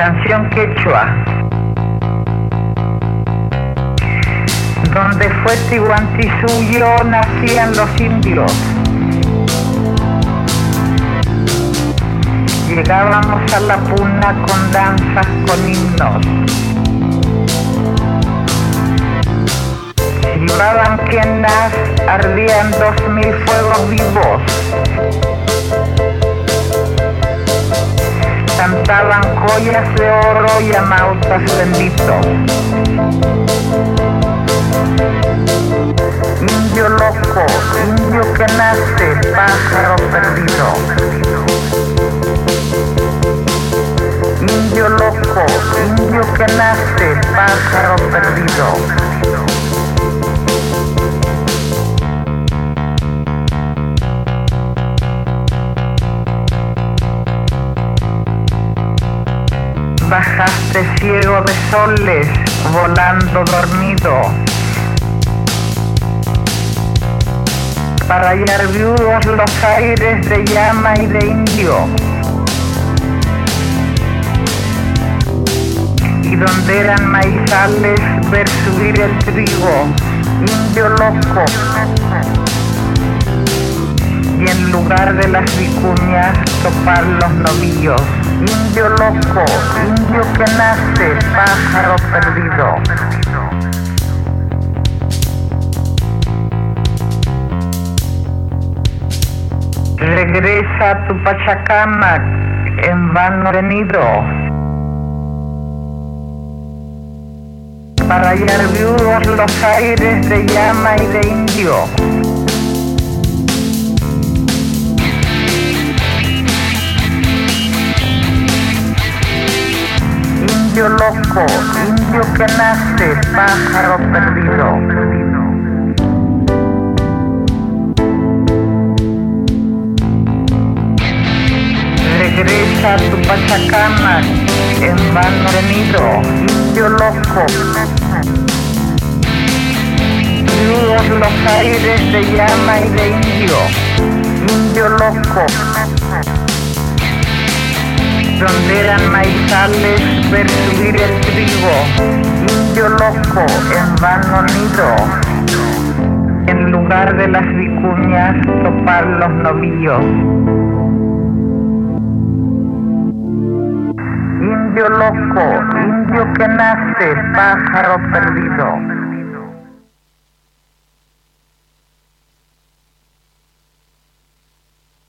Canción quechua. Donde fue Tihuantisuyo nacían los indios. Llegábamos a la puna con danzas, con himnos. Lloraban quienas, ardían dos mil fuegos vivos. Cantaban joyas de oro y amautas benditos. Indio loco, indio que nace, pájaro perdido. Indio loco, indio que nace, pájaro perdido. Bajaste ciego de soles, volando dormido. Para hallar viudos los aires de llama y de indio. Y donde eran maizales ver subir el trigo, indio loco. Y en lugar de las vicuñas topar los novillos. Indio loco, indio que nace, pájaro perdido. Regresa a tu Pachacama, en vano venido. Para hallar viudos los aires de llama y de indio. Indio loco, indio que nace, pájaro perdido. Regresa a tu Pachacama, en vano venido, indio loco. Viudos los aires de llama y de indio, indio loco eran maizales ver subir el trigo, indio loco en vano nido, en lugar de las vicuñas topar los novillos. Indio loco, indio que nace, pájaro perdido.